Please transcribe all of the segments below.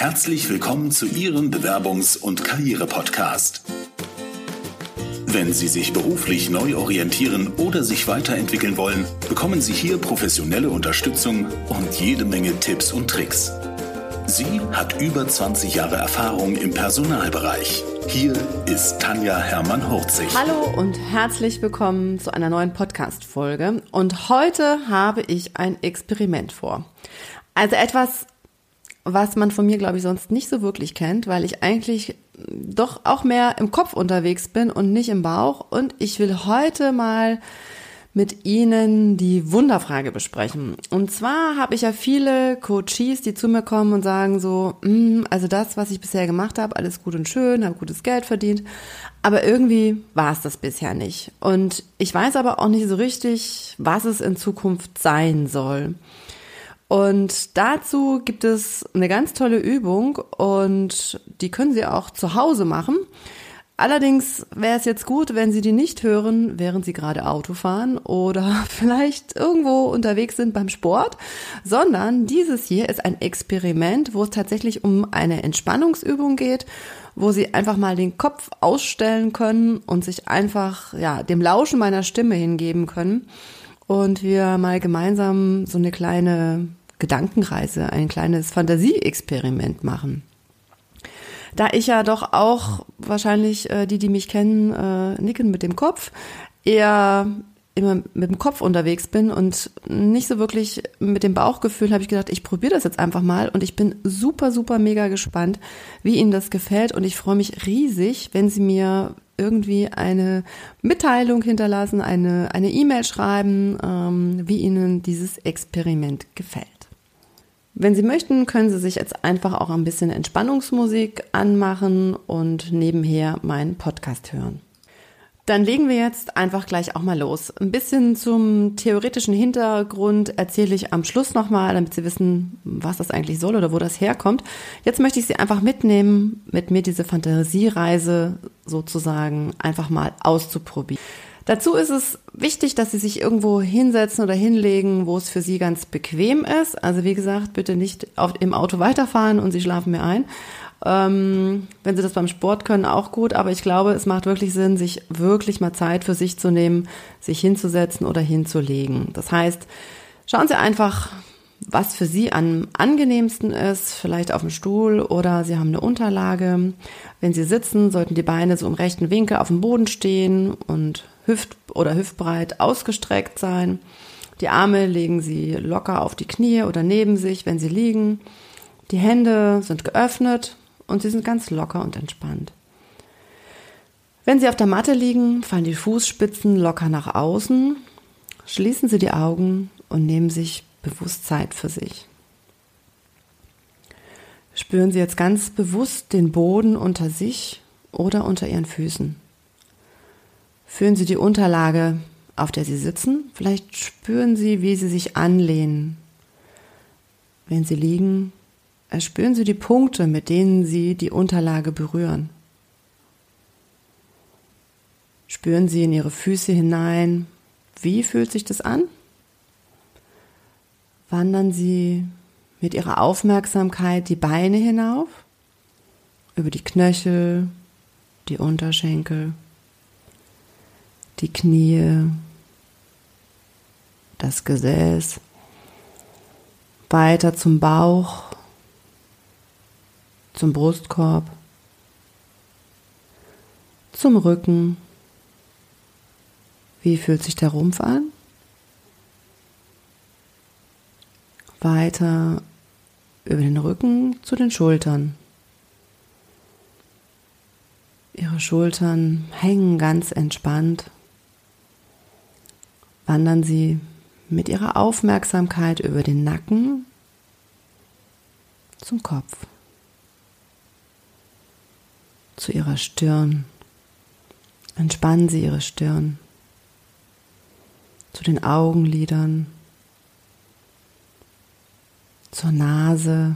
Herzlich willkommen zu Ihrem Bewerbungs- und Karriere-Podcast. Wenn Sie sich beruflich neu orientieren oder sich weiterentwickeln wollen, bekommen Sie hier professionelle Unterstützung und jede Menge Tipps und Tricks. Sie hat über 20 Jahre Erfahrung im Personalbereich. Hier ist Tanja Hermann-Hurzig. Hallo und herzlich willkommen zu einer neuen Podcast-Folge. Und heute habe ich ein Experiment vor. Also etwas, was man von mir, glaube ich, sonst nicht so wirklich kennt, weil ich eigentlich doch auch mehr im Kopf unterwegs bin und nicht im Bauch. Und ich will heute mal mit Ihnen die Wunderfrage besprechen. Und zwar habe ich ja viele Coaches, die zu mir kommen und sagen so, mm, also das, was ich bisher gemacht habe, alles gut und schön, habe gutes Geld verdient, aber irgendwie war es das bisher nicht. Und ich weiß aber auch nicht so richtig, was es in Zukunft sein soll. Und dazu gibt es eine ganz tolle Übung und die können Sie auch zu Hause machen. Allerdings wäre es jetzt gut, wenn Sie die nicht hören, während Sie gerade Auto fahren oder vielleicht irgendwo unterwegs sind beim Sport, sondern dieses hier ist ein Experiment, wo es tatsächlich um eine Entspannungsübung geht, wo Sie einfach mal den Kopf ausstellen können und sich einfach, ja, dem Lauschen meiner Stimme hingeben können und wir mal gemeinsam so eine kleine Gedankenreise, ein kleines Fantasieexperiment machen. Da ich ja doch auch wahrscheinlich äh, die, die mich kennen, äh, nicken mit dem Kopf, eher immer mit dem Kopf unterwegs bin und nicht so wirklich mit dem Bauchgefühl, habe ich gedacht, ich probiere das jetzt einfach mal und ich bin super, super mega gespannt, wie Ihnen das gefällt und ich freue mich riesig, wenn Sie mir irgendwie eine Mitteilung hinterlassen, eine eine E-Mail schreiben, ähm, wie Ihnen dieses Experiment gefällt. Wenn Sie möchten, können Sie sich jetzt einfach auch ein bisschen Entspannungsmusik anmachen und nebenher meinen Podcast hören. Dann legen wir jetzt einfach gleich auch mal los. Ein bisschen zum theoretischen Hintergrund erzähle ich am Schluss nochmal, damit Sie wissen, was das eigentlich soll oder wo das herkommt. Jetzt möchte ich Sie einfach mitnehmen, mit mir diese Fantasiereise sozusagen einfach mal auszuprobieren. Dazu ist es wichtig, dass Sie sich irgendwo hinsetzen oder hinlegen, wo es für Sie ganz bequem ist. Also wie gesagt, bitte nicht auf, im Auto weiterfahren und Sie schlafen mir ein. Ähm, wenn Sie das beim Sport können, auch gut. Aber ich glaube, es macht wirklich Sinn, sich wirklich mal Zeit für sich zu nehmen, sich hinzusetzen oder hinzulegen. Das heißt, schauen Sie einfach, was für Sie am angenehmsten ist, vielleicht auf dem Stuhl oder Sie haben eine Unterlage. Wenn Sie sitzen, sollten die Beine so im rechten Winkel auf dem Boden stehen und hüft- oder hüftbreit ausgestreckt sein. Die Arme legen Sie locker auf die Knie oder neben sich, wenn Sie liegen. Die Hände sind geöffnet und Sie sind ganz locker und entspannt. Wenn Sie auf der Matte liegen, fallen die Fußspitzen locker nach außen. Schließen Sie die Augen und nehmen sich bewusst Zeit für sich. Spüren Sie jetzt ganz bewusst den Boden unter sich oder unter Ihren Füßen. Fühlen Sie die Unterlage, auf der Sie sitzen. Vielleicht spüren Sie, wie Sie sich anlehnen. Wenn Sie liegen, erspüren Sie die Punkte, mit denen Sie die Unterlage berühren. Spüren Sie in Ihre Füße hinein. Wie fühlt sich das an? Wandern Sie mit Ihrer Aufmerksamkeit die Beine hinauf, über die Knöchel, die Unterschenkel die Knie, das Gesäß, weiter zum Bauch, zum Brustkorb, zum Rücken. Wie fühlt sich der Rumpf an? Weiter über den Rücken zu den Schultern. Ihre Schultern hängen ganz entspannt wandern Sie mit Ihrer Aufmerksamkeit über den Nacken zum Kopf, zu Ihrer Stirn. Entspannen Sie Ihre Stirn, zu den Augenlidern, zur Nase.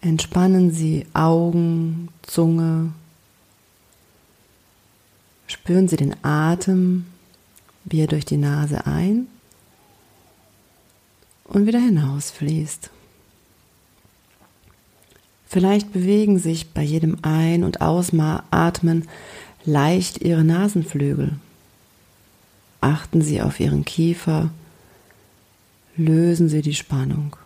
Entspannen Sie Augen, Zunge. Spüren Sie den Atem wie er durch die Nase ein und wieder hinausfließt. Vielleicht bewegen sich bei jedem Ein- und Ausatmen leicht Ihre Nasenflügel. Achten Sie auf Ihren Kiefer, lösen Sie die Spannung.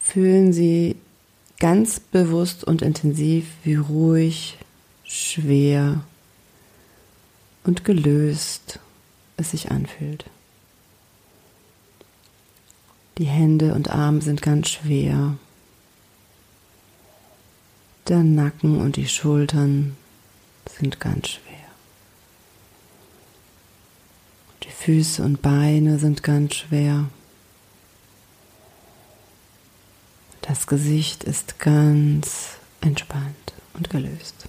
Fühlen Sie ganz bewusst und intensiv, wie ruhig, schwer und gelöst es sich anfühlt. Die Hände und Arme sind ganz schwer. Der Nacken und die Schultern sind ganz schwer. Die Füße und Beine sind ganz schwer. Das Gesicht ist ganz entspannt und gelöst.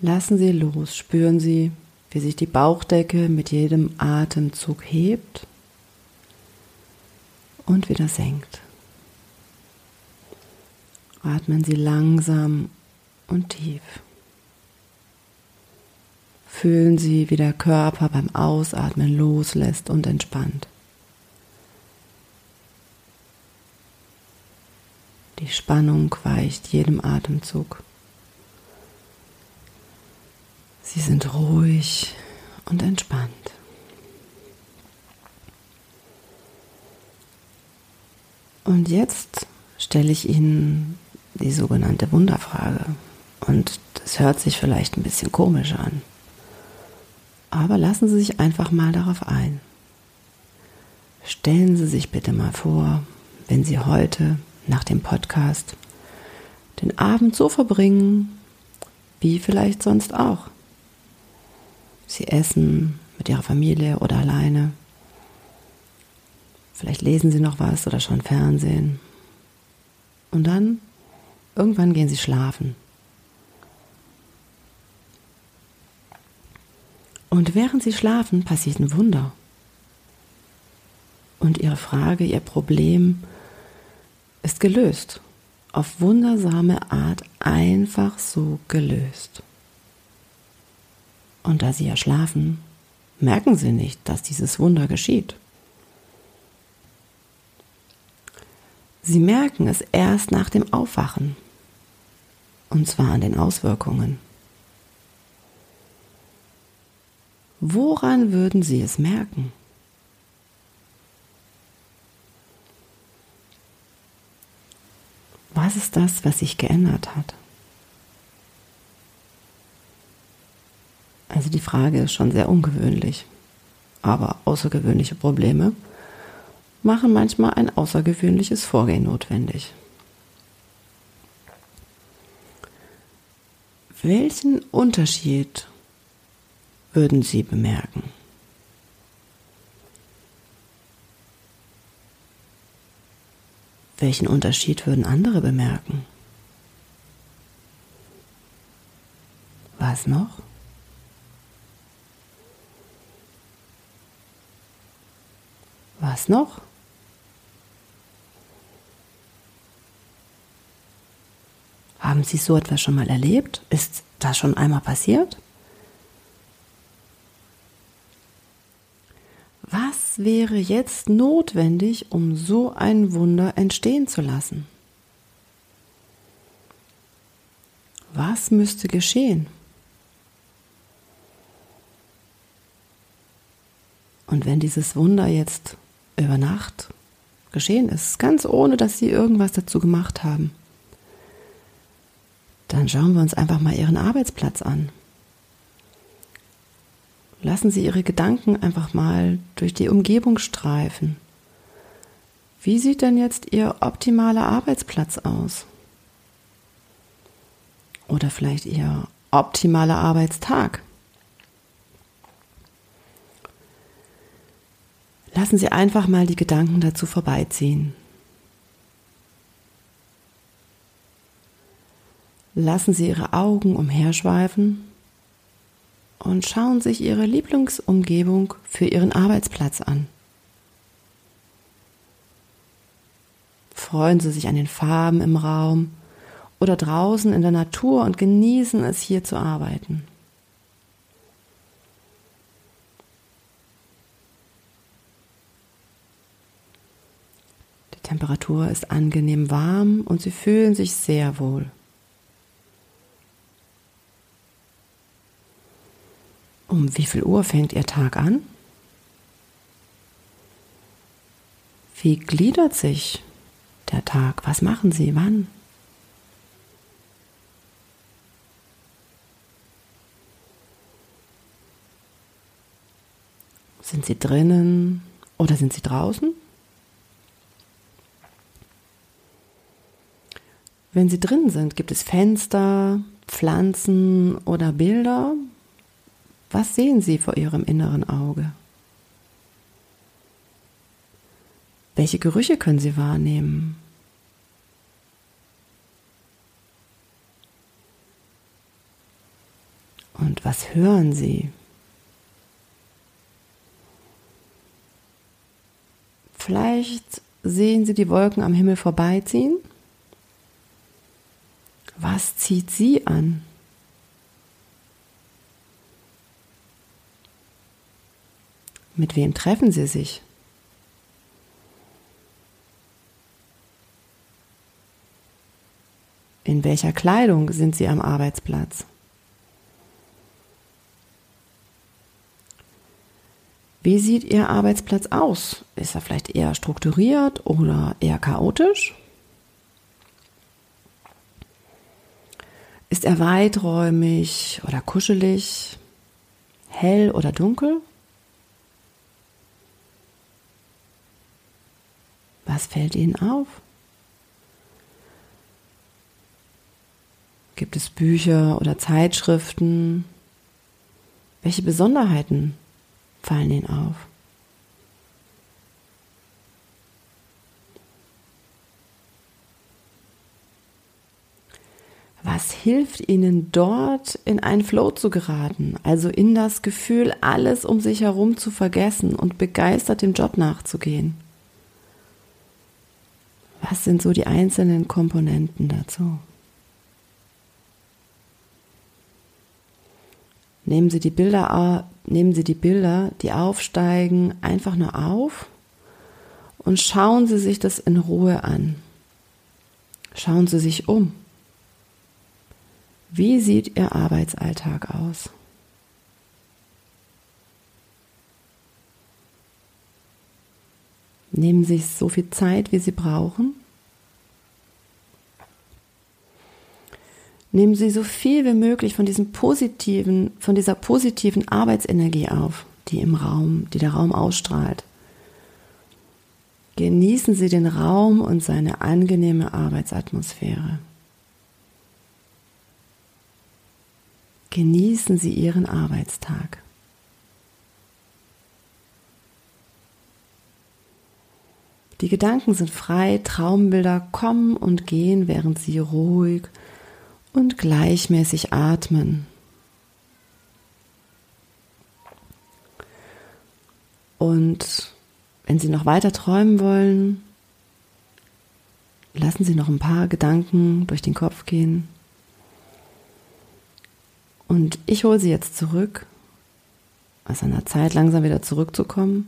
Lassen Sie los, spüren Sie, wie sich die Bauchdecke mit jedem Atemzug hebt und wieder senkt. Atmen Sie langsam und tief. Fühlen Sie, wie der Körper beim Ausatmen loslässt und entspannt. Die Spannung weicht jedem Atemzug. Sie sind ruhig und entspannt. Und jetzt stelle ich Ihnen die sogenannte Wunderfrage. Und das hört sich vielleicht ein bisschen komisch an. Aber lassen Sie sich einfach mal darauf ein. Stellen Sie sich bitte mal vor, wenn Sie heute nach dem Podcast den Abend so verbringen, wie vielleicht sonst auch. Sie essen mit ihrer Familie oder alleine. Vielleicht lesen sie noch was oder schauen Fernsehen. Und dann, irgendwann gehen sie schlafen. Und während sie schlafen, passiert ein Wunder. Und ihre Frage, ihr Problem ist gelöst. Auf wundersame Art einfach so gelöst. Und da sie ja schlafen, merken sie nicht, dass dieses Wunder geschieht. Sie merken es erst nach dem Aufwachen. Und zwar an den Auswirkungen. Woran würden Sie es merken? Was ist das, was sich geändert hat? Also die Frage ist schon sehr ungewöhnlich. Aber außergewöhnliche Probleme machen manchmal ein außergewöhnliches Vorgehen notwendig. Welchen Unterschied würden Sie bemerken? Welchen Unterschied würden andere bemerken? Was noch? Was noch? Haben Sie so etwas schon mal erlebt? Ist das schon einmal passiert? Wäre jetzt notwendig, um so ein Wunder entstehen zu lassen? Was müsste geschehen? Und wenn dieses Wunder jetzt über Nacht geschehen ist, ganz ohne dass sie irgendwas dazu gemacht haben, dann schauen wir uns einfach mal ihren Arbeitsplatz an. Lassen Sie Ihre Gedanken einfach mal durch die Umgebung streifen. Wie sieht denn jetzt Ihr optimaler Arbeitsplatz aus? Oder vielleicht Ihr optimaler Arbeitstag? Lassen Sie einfach mal die Gedanken dazu vorbeiziehen. Lassen Sie Ihre Augen umherschweifen und schauen sich Ihre Lieblingsumgebung für Ihren Arbeitsplatz an. Freuen Sie sich an den Farben im Raum oder draußen in der Natur und genießen es hier zu arbeiten. Temperatur ist angenehm warm und Sie fühlen sich sehr wohl. Um wie viel Uhr fängt Ihr Tag an? Wie gliedert sich der Tag? Was machen Sie? Wann? Sind Sie drinnen oder sind Sie draußen? Wenn Sie drin sind, gibt es Fenster, Pflanzen oder Bilder? Was sehen Sie vor Ihrem inneren Auge? Welche Gerüche können Sie wahrnehmen? Und was hören Sie? Vielleicht sehen Sie die Wolken am Himmel vorbeiziehen. Was zieht Sie an? Mit wem treffen Sie sich? In welcher Kleidung sind Sie am Arbeitsplatz? Wie sieht Ihr Arbeitsplatz aus? Ist er vielleicht eher strukturiert oder eher chaotisch? Ist er weiträumig oder kuschelig? Hell oder dunkel? Was fällt Ihnen auf? Gibt es Bücher oder Zeitschriften? Welche Besonderheiten fallen Ihnen auf? Was hilft Ihnen dort in einen Flow zu geraten, also in das Gefühl, alles um sich herum zu vergessen und begeistert dem Job nachzugehen? Was sind so die einzelnen Komponenten dazu? Nehmen Sie die Bilder, nehmen Sie die Bilder, die aufsteigen, einfach nur auf und schauen Sie sich das in Ruhe an. Schauen Sie sich um. Wie sieht Ihr Arbeitsalltag aus? Nehmen Sie sich so viel Zeit, wie Sie brauchen. Nehmen Sie so viel wie möglich von diesem positiven, von dieser positiven Arbeitsenergie auf, die im Raum, die der Raum ausstrahlt. Genießen Sie den Raum und seine angenehme Arbeitsatmosphäre. Genießen Sie Ihren Arbeitstag. Die Gedanken sind frei, Traumbilder kommen und gehen, während Sie ruhig und gleichmäßig atmen. Und wenn Sie noch weiter träumen wollen, lassen Sie noch ein paar Gedanken durch den Kopf gehen. Und ich hole Sie jetzt zurück, aus einer Zeit langsam wieder zurückzukommen.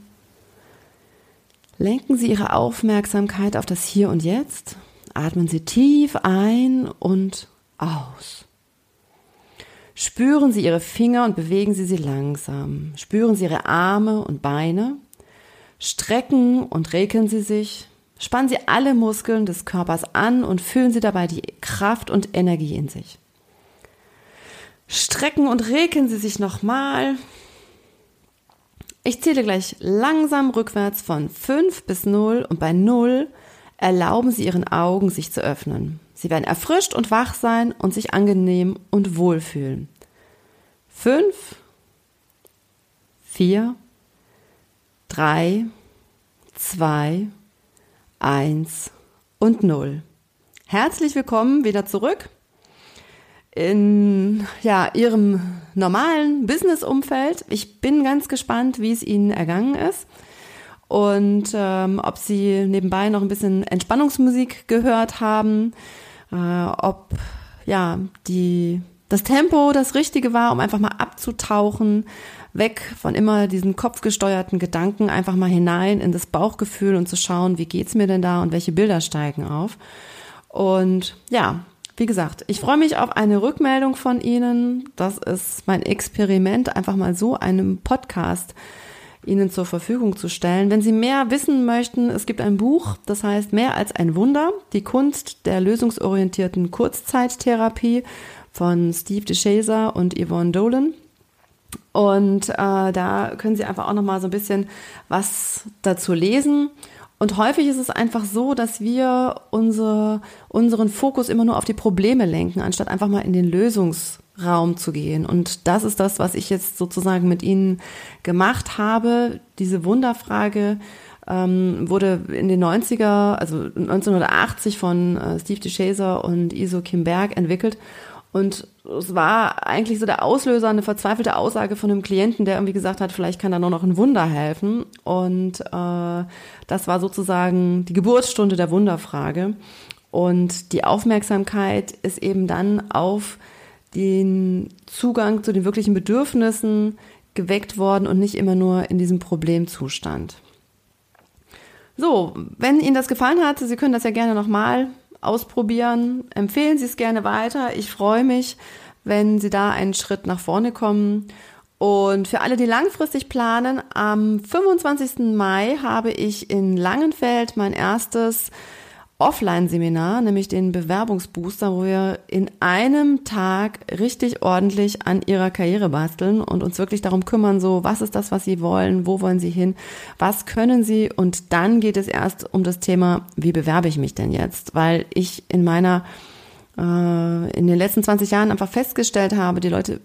Lenken Sie Ihre Aufmerksamkeit auf das Hier und Jetzt. Atmen Sie tief ein und aus. Spüren Sie Ihre Finger und bewegen Sie sie langsam. Spüren Sie Ihre Arme und Beine. Strecken und regeln Sie sich. Spannen Sie alle Muskeln des Körpers an und fühlen Sie dabei die Kraft und Energie in sich. Strecken und regeln Sie sich nochmal. Ich zähle gleich langsam rückwärts von 5 bis 0 und bei 0 erlauben Sie Ihren Augen sich zu öffnen. Sie werden erfrischt und wach sein und sich angenehm und wohl fühlen. Fünf, vier, drei, zwei, eins und null. Herzlich willkommen wieder zurück in ja, Ihrem normalen Business-Umfeld. Ich bin ganz gespannt, wie es Ihnen ergangen ist und ähm, ob Sie nebenbei noch ein bisschen Entspannungsmusik gehört haben äh, ob ja die das Tempo das Richtige war, um einfach mal abzutauchen, weg von immer diesen kopfgesteuerten Gedanken, einfach mal hinein in das Bauchgefühl und zu schauen, wie geht's mir denn da und welche Bilder steigen auf. Und ja, wie gesagt, ich freue mich auf eine Rückmeldung von Ihnen. Das ist mein Experiment, einfach mal so einem Podcast Ihnen zur Verfügung zu stellen. Wenn Sie mehr wissen möchten, es gibt ein Buch, das heißt Mehr als ein Wunder, die Kunst der lösungsorientierten Kurzzeittherapie von Steve DeShazer und Yvonne Dolan. Und äh, da können Sie einfach auch noch mal so ein bisschen was dazu lesen. Und häufig ist es einfach so, dass wir unsere, unseren Fokus immer nur auf die Probleme lenken, anstatt einfach mal in den Lösungsraum zu gehen. Und das ist das, was ich jetzt sozusagen mit Ihnen gemacht habe. Diese Wunderfrage ähm, wurde in den 90er, also 1980 von äh, Steve DeShazer und Iso Kim Berg entwickelt. Und es war eigentlich so der Auslöser, eine verzweifelte Aussage von einem Klienten, der irgendwie gesagt hat, vielleicht kann da nur noch ein Wunder helfen. Und äh, das war sozusagen die Geburtsstunde der Wunderfrage. Und die Aufmerksamkeit ist eben dann auf den Zugang zu den wirklichen Bedürfnissen geweckt worden und nicht immer nur in diesem Problemzustand. So, wenn Ihnen das gefallen hat, Sie können das ja gerne nochmal ausprobieren. Empfehlen Sie es gerne weiter. Ich freue mich, wenn Sie da einen Schritt nach vorne kommen. Und für alle, die langfristig planen, am 25. Mai habe ich in Langenfeld mein erstes Offline-Seminar, nämlich den Bewerbungsbooster, wo wir in einem Tag richtig ordentlich an ihrer Karriere basteln und uns wirklich darum kümmern, so, was ist das, was sie wollen, wo wollen sie hin, was können sie? Und dann geht es erst um das Thema, wie bewerbe ich mich denn jetzt, weil ich in meiner, äh, in den letzten 20 Jahren einfach festgestellt habe, die Leute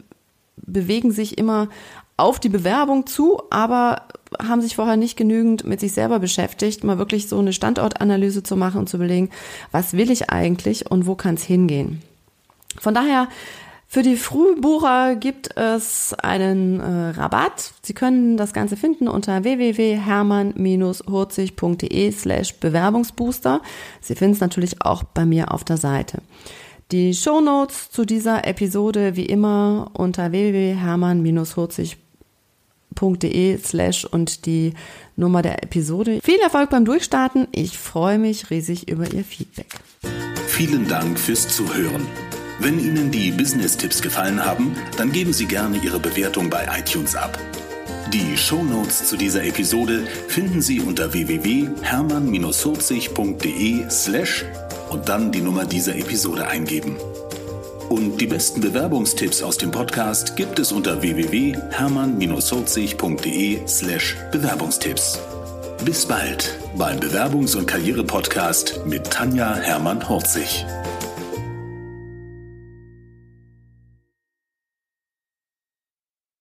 bewegen sich immer auf die Bewerbung zu, aber haben sich vorher nicht genügend mit sich selber beschäftigt, mal wirklich so eine Standortanalyse zu machen und zu überlegen, was will ich eigentlich und wo kann es hingehen. Von daher für die Frühbucher gibt es einen äh, Rabatt. Sie können das Ganze finden unter www.hermann-hurzig.de slash Bewerbungsbooster. Sie finden es natürlich auch bei mir auf der Seite. Die Show Notes zu dieser Episode wie immer unter www.hermann-hurzig.de www.ftf.de slash und die Nummer der Episode. Viel Erfolg beim Durchstarten. Ich freue mich riesig über Ihr Feedback. Vielen Dank fürs Zuhören. Wenn Ihnen die Business-Tipps gefallen haben, dann geben Sie gerne Ihre Bewertung bei iTunes ab. Die Show Notes zu dieser Episode finden Sie unter www.hermann-40.de slash und dann die Nummer dieser Episode eingeben. Und die besten Bewerbungstipps aus dem Podcast gibt es unter www.hermann-holzig.de slash Bewerbungstipps. Bis bald beim Bewerbungs- und Karriere-Podcast mit Tanja Hermann-Horzig.